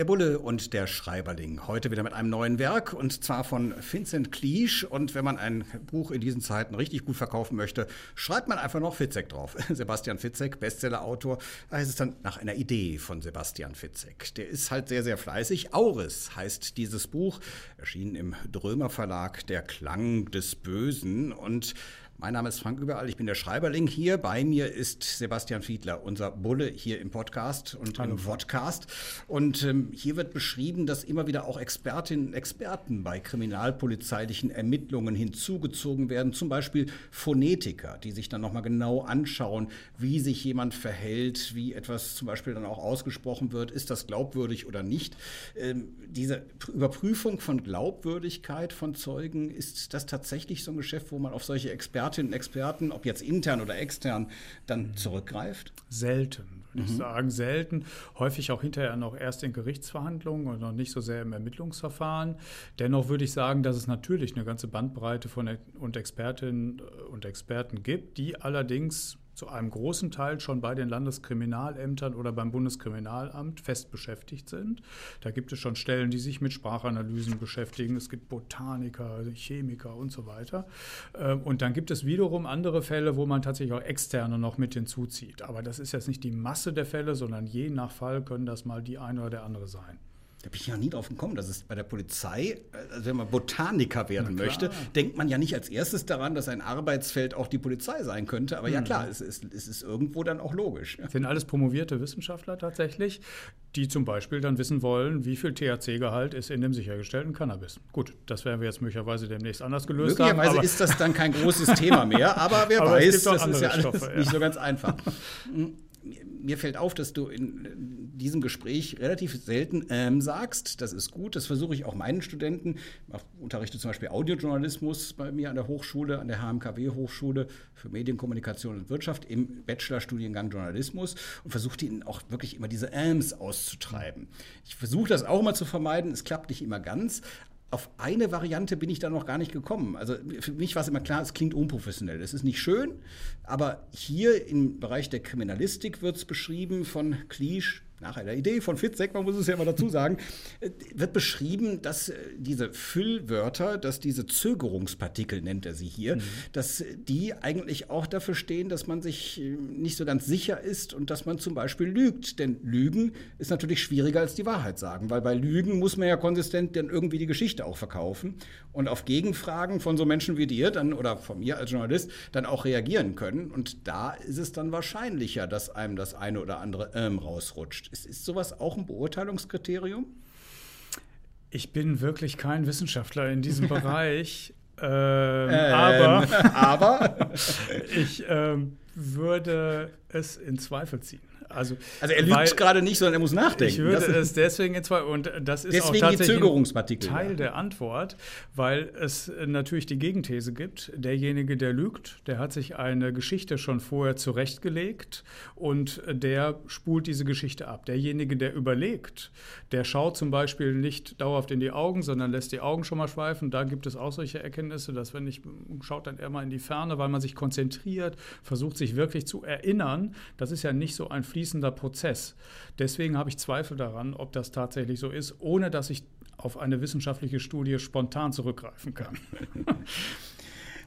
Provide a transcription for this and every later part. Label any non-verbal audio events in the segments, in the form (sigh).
Der Bulle und der Schreiberling. Heute wieder mit einem neuen Werk und zwar von Vincent Cliche. Und wenn man ein Buch in diesen Zeiten richtig gut verkaufen möchte, schreibt man einfach noch Fitzek drauf. (laughs) Sebastian Fitzek, Bestsellerautor. Da heißt es dann nach einer Idee von Sebastian Fitzek. Der ist halt sehr, sehr fleißig. Auris heißt dieses Buch, erschienen im Drömer Verlag, Der Klang des Bösen. Und mein Name ist Frank Überall, ich bin der Schreiberling hier. Bei mir ist Sebastian Fiedler, unser Bulle hier im Podcast und Hallo. im Podcast. Und ähm, hier wird beschrieben, dass immer wieder auch Expertinnen und Experten bei kriminalpolizeilichen Ermittlungen hinzugezogen werden. Zum Beispiel Phonetiker, die sich dann nochmal genau anschauen, wie sich jemand verhält, wie etwas zum Beispiel dann auch ausgesprochen wird. Ist das glaubwürdig oder nicht? Ähm, diese Überprüfung von Glaubwürdigkeit von Zeugen, ist das tatsächlich so ein Geschäft, wo man auf solche Experten Expertinnen und Experten, ob jetzt intern oder extern, dann zurückgreift? Selten, würde mhm. ich sagen, selten. Häufig auch hinterher noch erst in Gerichtsverhandlungen und noch nicht so sehr im Ermittlungsverfahren. Dennoch würde ich sagen, dass es natürlich eine ganze Bandbreite von und Expertinnen und Experten gibt, die allerdings zu einem großen Teil schon bei den Landeskriminalämtern oder beim Bundeskriminalamt fest beschäftigt sind. Da gibt es schon Stellen, die sich mit Sprachanalysen beschäftigen. Es gibt Botaniker, Chemiker und so weiter. Ähm, und dann gibt es wiederum andere Fälle, wo man tatsächlich auch Externe noch mit hinzuzieht. Aber das ist jetzt nicht die Masse der Fälle, sondern je nach Fall können das mal die eine oder der andere sein. Da bin ich ja nie drauf gekommen, dass es bei der Polizei, also wenn man Botaniker werden möchte, denkt man ja nicht als erstes daran, dass ein Arbeitsfeld auch die Polizei sein könnte. Aber mhm. ja klar, es ist, es ist irgendwo dann auch logisch. Das (laughs) sind alles promovierte Wissenschaftler tatsächlich, die zum Beispiel dann wissen wollen, wie viel THC-Gehalt ist in dem sichergestellten Cannabis. Gut, das werden wir jetzt möglicherweise demnächst anders gelöst Möglicherweise haben. ist das dann kein großes Thema mehr, (laughs) aber wer aber weiß, das ist ja Stoffe, ja. nicht so ganz einfach. (laughs) mir fällt auf, dass du in diesem Gespräch relativ selten ähm, sagst. Das ist gut. Das versuche ich auch meinen Studenten. Ich unterrichte zum Beispiel Audiojournalismus bei mir an der Hochschule, an der HMKW-Hochschule für Medienkommunikation und Wirtschaft im Bachelorstudiengang Journalismus und versuche ihnen auch wirklich immer diese Äms auszutreiben. Ich versuche das auch immer zu vermeiden. Es klappt nicht immer ganz, auf eine Variante bin ich da noch gar nicht gekommen. Also für mich war es immer klar, es klingt unprofessionell. Es ist nicht schön, aber hier im Bereich der Kriminalistik wird es beschrieben von Klisch, nach einer Idee von Fitzek, man muss es ja immer dazu sagen, äh, wird beschrieben, dass äh, diese Füllwörter, dass diese Zögerungspartikel, nennt er sie hier, mhm. dass die eigentlich auch dafür stehen, dass man sich äh, nicht so ganz sicher ist und dass man zum Beispiel lügt. Denn Lügen ist natürlich schwieriger als die Wahrheit sagen, weil bei Lügen muss man ja konsistent dann irgendwie die Geschichte auch verkaufen und auf Gegenfragen von so Menschen wie dir dann oder von mir als Journalist dann auch reagieren können. Und da ist es dann wahrscheinlicher, dass einem das eine oder andere ähm rausrutscht. Ist, ist sowas auch ein Beurteilungskriterium? Ich bin wirklich kein Wissenschaftler in diesem (laughs) Bereich. (laughs) Ähm, ähm, aber, aber? (laughs) ich ähm, würde es in Zweifel ziehen. Also, also er lügt gerade nicht, sondern er muss nachdenken. Ich würde es deswegen in zwei und das ist deswegen auch tatsächlich Teil der Antwort, weil es natürlich die Gegenthese gibt. Derjenige, der lügt, der hat sich eine Geschichte schon vorher zurechtgelegt und der spult diese Geschichte ab. Derjenige, der überlegt, der schaut zum Beispiel nicht dauerhaft in die Augen, sondern lässt die Augen schon mal schweifen. Da gibt es auch solche Erkenntnisse, dass wenn ich schaut dann eher mal in die Ferne, weil man sich konzentriert, versucht sich wirklich zu erinnern. Das ist ja nicht so ein Fliegen fließender Prozess. Deswegen habe ich Zweifel daran, ob das tatsächlich so ist, ohne dass ich auf eine wissenschaftliche Studie spontan zurückgreifen kann. (laughs)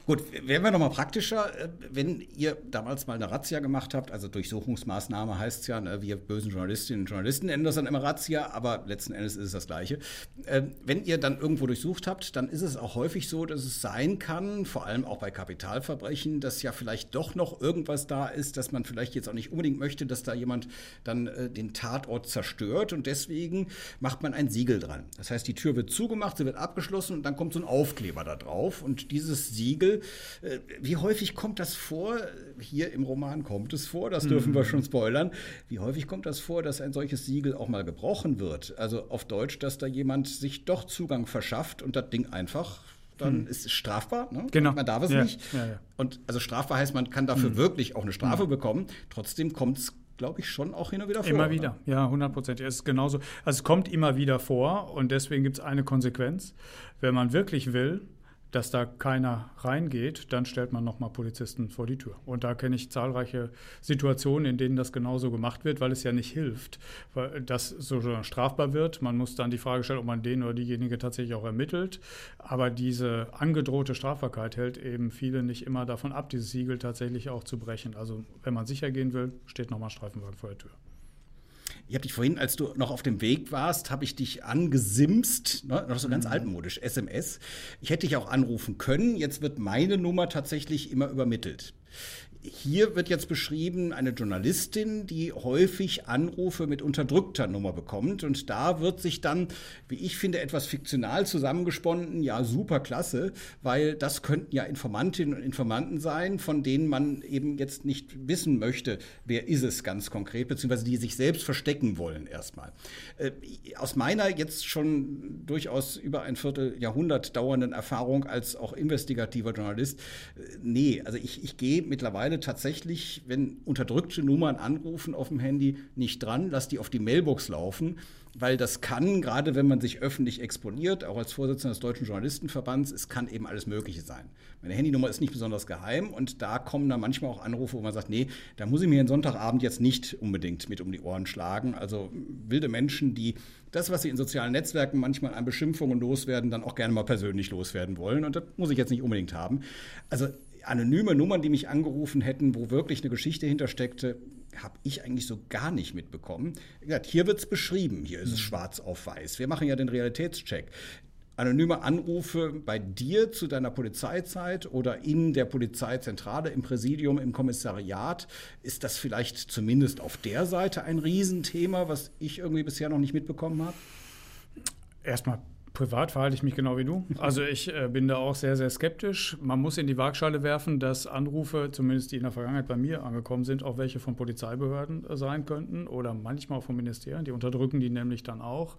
Gut, werden wir nochmal praktischer. Äh, wenn ihr damals mal eine Razzia gemacht habt, also Durchsuchungsmaßnahme heißt es ja, ne, wir bösen Journalistinnen und Journalisten nennen das dann immer Razzia, aber letzten Endes ist es das Gleiche. Ähm, wenn ihr dann irgendwo durchsucht habt, dann ist es auch häufig so, dass es sein kann, vor allem auch bei Kapitalverbrechen, dass ja vielleicht doch noch irgendwas da ist, dass man vielleicht jetzt auch nicht unbedingt möchte, dass da jemand dann äh, den Tatort zerstört und deswegen macht man ein Siegel dran. Das heißt, die Tür wird zugemacht, sie wird abgeschlossen und dann kommt so ein Aufkleber da drauf und dieses Siegel äh, wie häufig kommt das vor? Hier im Roman kommt es vor, das dürfen mhm. wir schon spoilern. Wie häufig kommt das vor, dass ein solches Siegel auch mal gebrochen wird? Also auf Deutsch, dass da jemand sich doch Zugang verschafft und das Ding einfach dann hm. ist es strafbar. Ne? Genau. Man darf es ja. nicht. Ja, ja. Und also strafbar heißt, man kann dafür hm. wirklich auch eine Strafe hm. bekommen. Trotzdem kommt es glaube ich, schon auch hin und wieder vor. Immer wieder, oder? ja, hundertprozentig. Es ist genauso. Also es kommt immer wieder vor und deswegen gibt es eine Konsequenz. Wenn man wirklich will, dass da keiner reingeht, dann stellt man nochmal Polizisten vor die Tür. Und da kenne ich zahlreiche Situationen, in denen das genauso gemacht wird, weil es ja nicht hilft, dass so strafbar wird. Man muss dann die Frage stellen, ob man den oder diejenige tatsächlich auch ermittelt. Aber diese angedrohte Strafbarkeit hält eben viele nicht immer davon ab, dieses Siegel tatsächlich auch zu brechen. Also wenn man sicher gehen will, steht nochmal Streifenwagen vor der Tür. Ich habe dich vorhin, als du noch auf dem Weg warst, habe ich dich angesimst, ne, noch so ganz mhm. altmodisch, SMS. Ich hätte dich auch anrufen können. Jetzt wird meine Nummer tatsächlich immer übermittelt. Hier wird jetzt beschrieben eine Journalistin, die häufig Anrufe mit unterdrückter Nummer bekommt. Und da wird sich dann, wie ich finde, etwas fiktional zusammengesponnen. Ja, super klasse, weil das könnten ja Informantinnen und Informanten sein, von denen man eben jetzt nicht wissen möchte, wer ist es ganz konkret, beziehungsweise die sich selbst verstecken wollen erstmal. Äh, aus meiner jetzt schon durchaus über ein Vierteljahrhundert dauernden Erfahrung als auch investigativer Journalist, äh, nee, also ich, ich gehe mittlerweile mittlerweile tatsächlich, wenn unterdrückte Nummern anrufen auf dem Handy, nicht dran, lass die auf die Mailbox laufen, weil das kann, gerade wenn man sich öffentlich exponiert, auch als Vorsitzender des Deutschen Journalistenverbands, es kann eben alles Mögliche sein. Meine Handynummer ist nicht besonders geheim und da kommen dann manchmal auch Anrufe, wo man sagt, nee, da muss ich mir einen Sonntagabend jetzt nicht unbedingt mit um die Ohren schlagen. Also wilde Menschen, die das, was sie in sozialen Netzwerken manchmal an Beschimpfungen loswerden, dann auch gerne mal persönlich loswerden wollen. Und das muss ich jetzt nicht unbedingt haben. Also anonyme Nummern, die mich angerufen hätten, wo wirklich eine Geschichte hintersteckte, habe ich eigentlich so gar nicht mitbekommen. Hier wird es beschrieben, hier ist es mhm. schwarz auf weiß. Wir machen ja den Realitätscheck. Anonyme Anrufe bei dir zu deiner Polizeizeit oder in der Polizeizentrale, im Präsidium, im Kommissariat, ist das vielleicht zumindest auf der Seite ein Riesenthema, was ich irgendwie bisher noch nicht mitbekommen habe? Erstmal Privat verhalte ich mich genau wie du. (laughs) Also ich äh, bin da auch sehr, sehr skeptisch. Man muss in die Waagschale werfen, dass Anrufe, zumindest die in der Vergangenheit bei mir angekommen sind, auch welche von Polizeibehörden äh, sein könnten oder manchmal auch von Ministerien. Die unterdrücken die nämlich dann auch.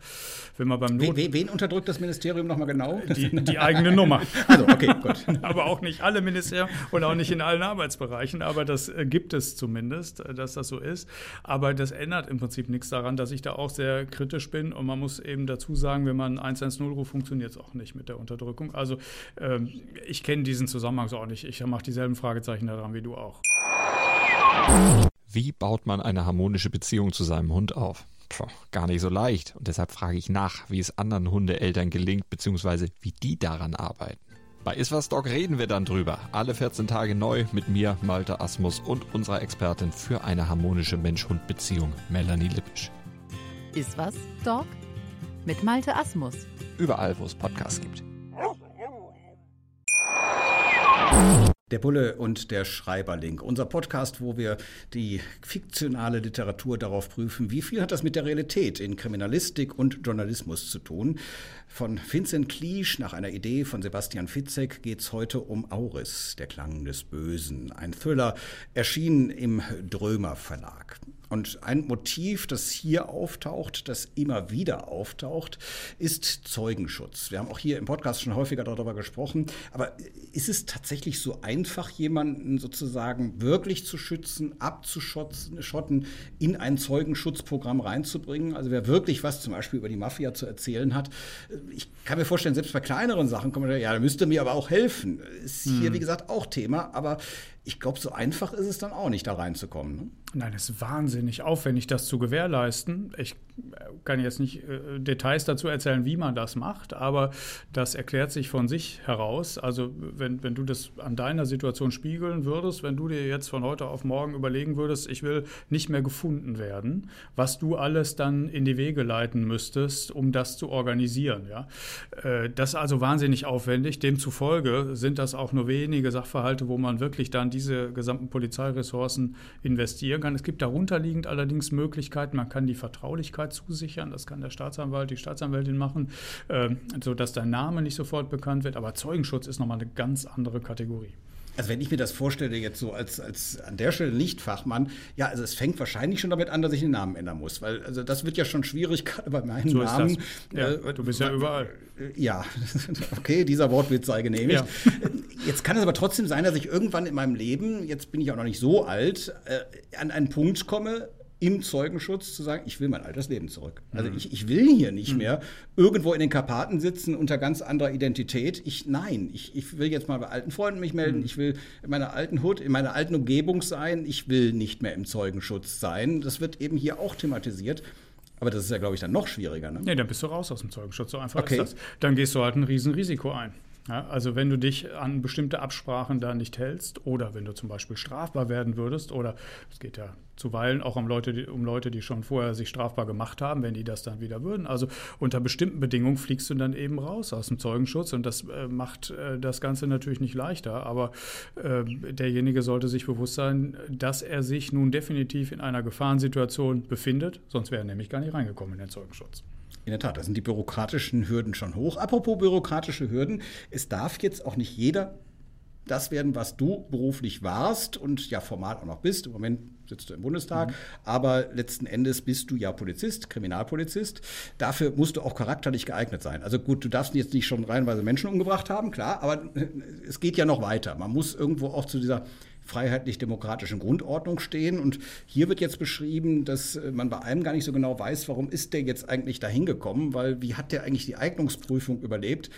Wenn man beim Not wen, wen unterdrückt das Ministerium nochmal genau? Die, die eigene Nummer. (laughs) Also, okay, gut. (laughs) aber auch nicht alle Ministerien und auch nicht in allen Arbeitsbereichen. Aber das äh, gibt es zumindest, äh, dass das so ist. Aber das ändert im Prinzip nichts daran, dass ich da auch sehr kritisch bin. Und man muss eben dazu sagen, wenn man 110 Nullruf funktioniert es auch nicht mit der Unterdrückung. Also ähm, ich kenne diesen Zusammenhang so auch nicht. Ich mache dieselben Fragezeichen daran wie du auch. Wie baut man eine harmonische Beziehung zu seinem Hund auf? Puh, gar nicht so leicht. Und deshalb frage ich nach, wie es anderen Hundeeltern gelingt, beziehungsweise wie die daran arbeiten. Bei Iswas Dog reden wir dann drüber. Alle 14 Tage neu mit mir, Malte Asmus und unserer Expertin für eine harmonische Mensch-Hund-Beziehung, Melanie Lippisch. Iswas Dog? mit Malte Asmus. Überall, wo es Podcasts gibt. Der Bulle und der Schreiberling. Unser Podcast, wo wir die fiktionale Literatur darauf prüfen, wie viel hat das mit der Realität in Kriminalistik und Journalismus zu tun. Von Vincent Cliche nach einer Idee von Sebastian Fitzek geht es heute um Auris, der Klang des Bösen. Ein Thriller, erschienen im Drömer Verlag. Und ein Motiv, das hier auftaucht, das immer wieder auftaucht, ist Zeugenschutz. Wir haben auch hier im Podcast schon häufiger darüber gesprochen. Aber ist es tatsächlich so einfach, jemanden sozusagen wirklich zu schützen, abzuschotten, in ein Zeugenschutzprogramm reinzubringen? Also wer wirklich was zum Beispiel über die Mafia zu erzählen hat, ich kann mir vorstellen, selbst bei kleineren Sachen kommt man, ja, da müsste mir aber auch helfen. Ist hier, hm. wie gesagt, auch Thema. Aber ich glaube, so einfach ist es dann auch nicht, da reinzukommen. Ne? Nein, es ist wahnsinnig aufwendig, das zu gewährleisten. Ich kann jetzt nicht äh, Details dazu erzählen, wie man das macht, aber das erklärt sich von sich heraus. Also wenn, wenn du das an deiner Situation spiegeln würdest, wenn du dir jetzt von heute auf morgen überlegen würdest, ich will nicht mehr gefunden werden, was du alles dann in die Wege leiten müsstest, um das zu organisieren. Ja? Äh, das ist also wahnsinnig aufwendig. Demzufolge sind das auch nur wenige Sachverhalte, wo man wirklich dann diese gesamten Polizeiressourcen investieren kann. Es gibt darunterliegend allerdings Möglichkeiten, man kann die Vertraulichkeit zusichern, das kann der Staatsanwalt, die Staatsanwältin machen, äh, sodass dein Name nicht sofort bekannt wird, aber Zeugenschutz ist nochmal eine ganz andere Kategorie. Also wenn ich mir das vorstelle jetzt so als, als an der Stelle Lichtfachmann, ja, also es fängt wahrscheinlich schon damit an, dass ich den Namen ändern muss, weil also das wird ja schon schwierig, (laughs) gerade bei meinem so Namen. Ja, äh, du bist ja überall. Ja, (laughs) okay, dieser Wortwitz sei genehmigt. Ja. Jetzt kann es aber trotzdem sein, dass ich irgendwann in meinem Leben, jetzt bin ich auch noch nicht so alt, äh, an einen Punkt komme, im Zeugenschutz zu sagen, ich will mein altes Leben zurück. Also mhm. ich, ich will hier nicht mhm. mehr irgendwo in den Karpaten sitzen unter ganz anderer Identität. Ich, nein, ich, ich will jetzt mal bei alten Freunden mich melden. Mhm. Ich will in meiner alten Hut, in meiner alten Umgebung sein. Ich will nicht mehr im Zeugenschutz sein. Das wird eben hier auch thematisiert. Aber das ist ja, glaube ich, dann noch schwieriger. Ne? Nee, dann bist du raus aus dem Zeugenschutz. So einfach okay. ist das. Dann gehst du halt ein Riesenrisiko ein. Ja, also wenn du dich an bestimmte Absprachen da nicht hältst oder wenn du zum Beispiel strafbar werden würdest oder es geht ja zuweilen auch um Leute, die, um Leute, die schon vorher sich strafbar gemacht haben, wenn die das dann wieder würden. Also unter bestimmten Bedingungen fliegst du dann eben raus aus dem Zeugenschutz und das äh, macht äh, das Ganze natürlich nicht leichter, aber äh, derjenige sollte sich bewusst sein, dass er sich nun definitiv in einer Gefahrensituation befindet, sonst wäre er nämlich gar nicht reingekommen in den Zeugenschutz. In der Tat, da sind die bürokratischen Hürden schon hoch. Apropos bürokratische Hürden, es darf jetzt auch nicht jeder das werden, was du beruflich warst und ja formal auch noch bist. Im Moment sitzt du im Bundestag, mhm. aber letzten Endes bist du ja Polizist, Kriminalpolizist. Dafür musst du auch charakterlich geeignet sein. Also gut, du darfst jetzt nicht schon reihenweise Menschen umgebracht haben, klar, aber (laughs) es geht ja noch weiter. Man muss irgendwo auch zu dieser freiheitlich-demokratischen Grundordnung stehen. Und hier wird jetzt beschrieben, dass äh, man bei einem gar nicht so genau weiß, warum ist der jetzt eigentlich dahin gekommen, weil wie hat der eigentlich die Eignungsprüfung überlebt?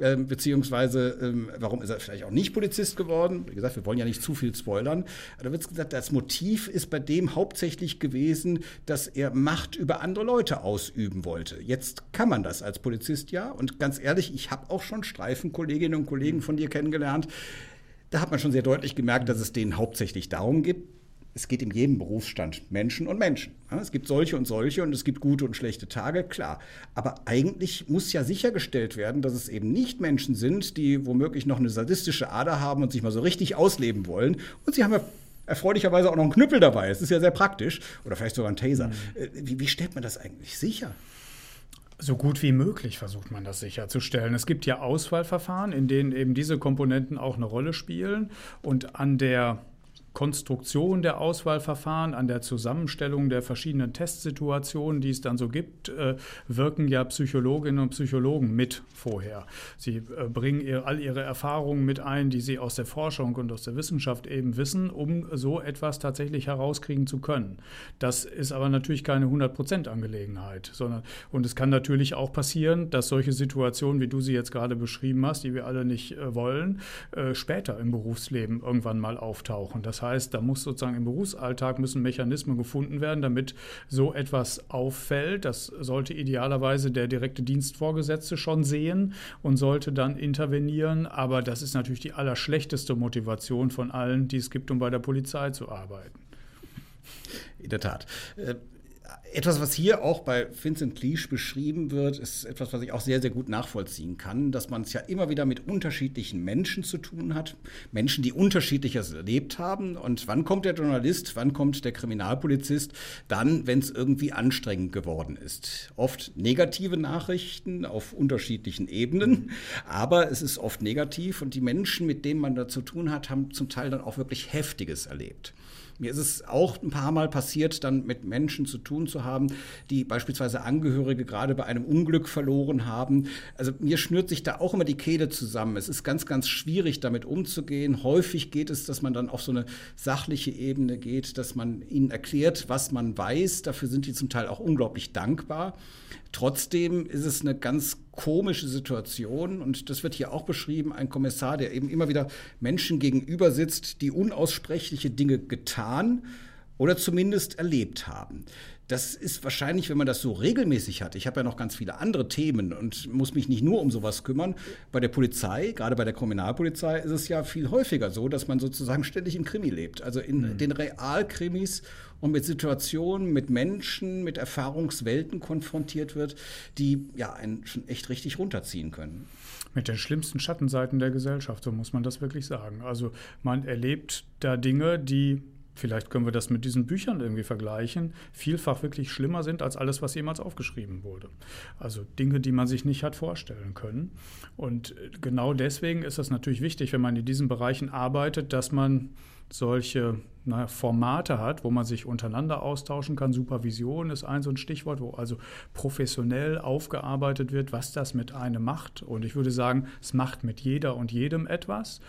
Ähm, beziehungsweise ähm, warum ist er vielleicht auch nicht Polizist geworden? Wie gesagt, wir wollen ja nicht zu viel spoilern. Da wird gesagt, das Motiv ist bei dem hauptsächlich gewesen, dass er Macht über andere Leute ausüben wollte. Jetzt kann man das als Polizist ja. Und ganz ehrlich, ich habe auch schon Streifenkolleginnen und Kollegen von dir kennengelernt, da hat man schon sehr deutlich gemerkt, dass es denen hauptsächlich darum geht, es geht in jedem Berufsstand Menschen und Menschen. Es gibt solche und solche und es gibt gute und schlechte Tage, klar. Aber eigentlich muss ja sichergestellt werden, dass es eben nicht Menschen sind, die womöglich noch eine sadistische Ader haben und sich mal so richtig ausleben wollen. Und sie haben ja erfreulicherweise auch noch einen Knüppel dabei. Es ist ja sehr praktisch. Oder vielleicht sogar ein Taser. Mhm. Äh, wie, wie stellt man das eigentlich sicher? So gut wie möglich versucht man das sicherzustellen. Es gibt ja Auswahlverfahren, in denen eben diese Komponenten auch eine Rolle spielen. Und an der Konstruktion der Auswahlverfahren, an der Zusammenstellung der verschiedenen Testsituationen, die es dann so gibt, äh, wirken ja Psychologinnen und Psychologen mit vorher. Sie äh, bringen all ihre Erfahrungen mit ein, die sie aus der Forschung und aus der Wissenschaft eben wissen, um so etwas tatsächlich herauskriegen zu können. Das ist aber natürlich keine 100%-Angelegenheit, sondern und es kann natürlich auch passieren, dass solche Situationen, wie du sie jetzt gerade beschrieben hast, die wir alle nicht äh, wollen, später im Berufsleben irgendwann mal auftauchen. Das heißt, da muss sozusagen im Berufsalltag müssen Mechanismen gefunden werden, damit so etwas auffällt. Das sollte idealerweise der direkte Dienstvorgesetzte schon sehen und sollte dann intervenieren. Aber das ist natürlich die allerschlechteste Motivation von allen, die es gibt, um bei der Polizei zu arbeiten. In der Tat. Etwas, was hier auch bei Vincent Cleage beschrieben wird, ist etwas, was ich auch sehr, sehr gut nachvollziehen kann, dass man es ja immer wieder mit unterschiedlichen Menschen zu tun hat. Menschen, die unterschiedliches erlebt haben. Und wann kommt der Journalist, wann kommt der Kriminalpolizist? Dann, wenn es irgendwie anstrengend geworden ist. Oft negative Nachrichten auf unterschiedlichen Ebenen, aber es ist oft negativ und die Menschen, mit denen man da zu tun hat, haben zum Teil dann auch wirklich Heftiges erlebt. Mir ist es auch ein paar Mal passiert, dann mit Menschen zu tun zu haben, die beispielsweise Angehörige gerade bei einem Unglück verloren haben. Also mir schnürt sich da auch immer die Kehle zusammen. Es ist ganz, ganz schwierig, damit umzugehen. Häufig geht es, dass man dann auf so eine sachliche Ebene geht, dass man ihnen erklärt, was man weiß. Dafür sind die zum Teil auch unglaublich dankbar. Trotzdem ist es eine ganz komische Situation und das wird hier auch beschrieben, ein Kommissar, der eben immer wieder Menschen gegenüber sitzt, die unaussprechliche Dinge getan oder zumindest erlebt haben. Das ist wahrscheinlich, wenn man das so regelmäßig hat. Ich habe ja noch ganz viele andere Themen und muss mich nicht nur um sowas kümmern. Bei der Polizei, gerade bei der Kriminalpolizei, ist es ja viel häufiger so, dass man sozusagen ständig im Krimi lebt. Also in mhm. den Realkrimis und mit Situationen, mit Menschen, mit Erfahrungswelten konfrontiert wird, die ja einen schon echt richtig runterziehen können. Mit den schlimmsten Schattenseiten der Gesellschaft, so muss man das wirklich sagen. Also man erlebt da Dinge, die vielleicht können wir das mit diesen Büchern irgendwie vergleichen, vielfach wirklich schlimmer sind als alles, was jemals aufgeschrieben wurde. Also Dinge, die man sich nicht hat vorstellen können. Und genau deswegen ist es natürlich wichtig, wenn man in diesen Bereichen arbeitet, dass man solche na, Formate hat, wo man sich untereinander austauschen kann. Supervision ist ein so ein Stichwort, wo also professionell aufgearbeitet wird, was das mit einem macht. Und ich würde sagen, es macht mit jeder und jedem etwas.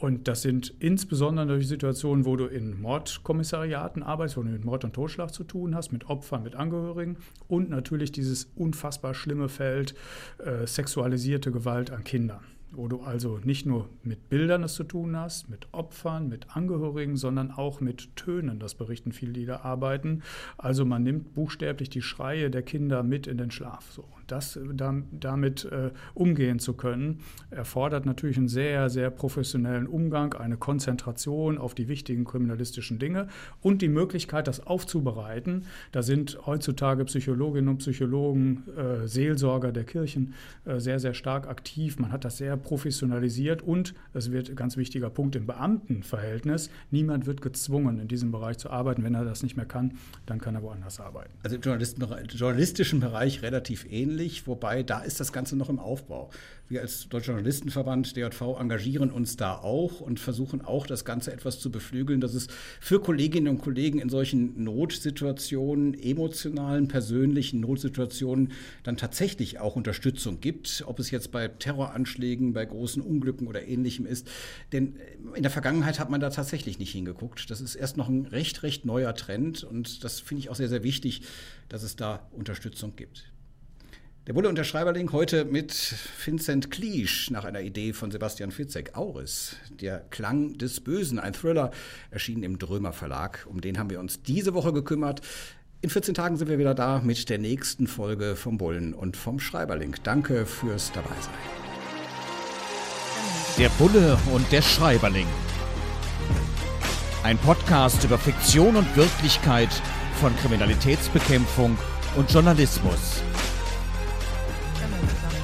Und das sind insbesondere natürlich Situationen, wo du in Mordkommissariaten arbeitest, wo du mit Mord und Totschlag zu tun hast, mit Opfern, mit Angehörigen. Und natürlich dieses unfassbar schlimme Feld äh, sexualisierte Gewalt an Kindern wo du also nicht nur mit Bildern es zu tun hast, mit Opfern, mit Angehörigen, sondern auch mit Tönen. Das berichten viele, die da arbeiten. Also man nimmt buchstäblich die Schreie der Kinder mit in den Schlaf. So. Das, damit äh, umgehen zu können, erfordert natürlich einen sehr, sehr professionellen Umgang, eine Konzentration auf die wichtigen kriminalistischen Dinge und die Möglichkeit, das aufzubereiten. Da sind heutzutage Psychologinnen und Psychologen, äh, Seelsorger der Kirchen äh, sehr, sehr stark aktiv. Man hat das sehr professionalisiert und es wird ein ganz wichtiger Punkt im Beamtenverhältnis. Niemand wird gezwungen, in diesem Bereich zu arbeiten. Wenn er das nicht mehr kann, dann kann er woanders arbeiten. Also im journalistischen Bereich relativ ähnlich, wobei da ist das Ganze noch im Aufbau. Wir als Deutscher Journalistenverband DJV engagieren uns da auch und versuchen auch das Ganze etwas zu beflügeln, dass es für Kolleginnen und Kollegen in solchen Notsituationen, emotionalen, persönlichen Notsituationen dann tatsächlich auch Unterstützung gibt, ob es jetzt bei Terroranschlägen, bei großen Unglücken oder ähnlichem ist. Denn in der Vergangenheit hat man da tatsächlich nicht hingeguckt. Das ist erst noch ein recht, recht neuer Trend und das finde ich auch sehr, sehr wichtig, dass es da Unterstützung gibt. Der Bulle und der Schreiberling heute mit Vincent Kliesch nach einer Idee von Sebastian Fitzek. Auris, der Klang des Bösen, ein Thriller, erschienen im Drömer Verlag. Um den haben wir uns diese Woche gekümmert. In 14 Tagen sind wir wieder da mit der nächsten Folge vom Bullen und vom Schreiberling. Danke fürs Dabeisein. Der Bulle und der Schreiberling. Ein Podcast über Fiktion und Wirklichkeit von Kriminalitätsbekämpfung und Journalismus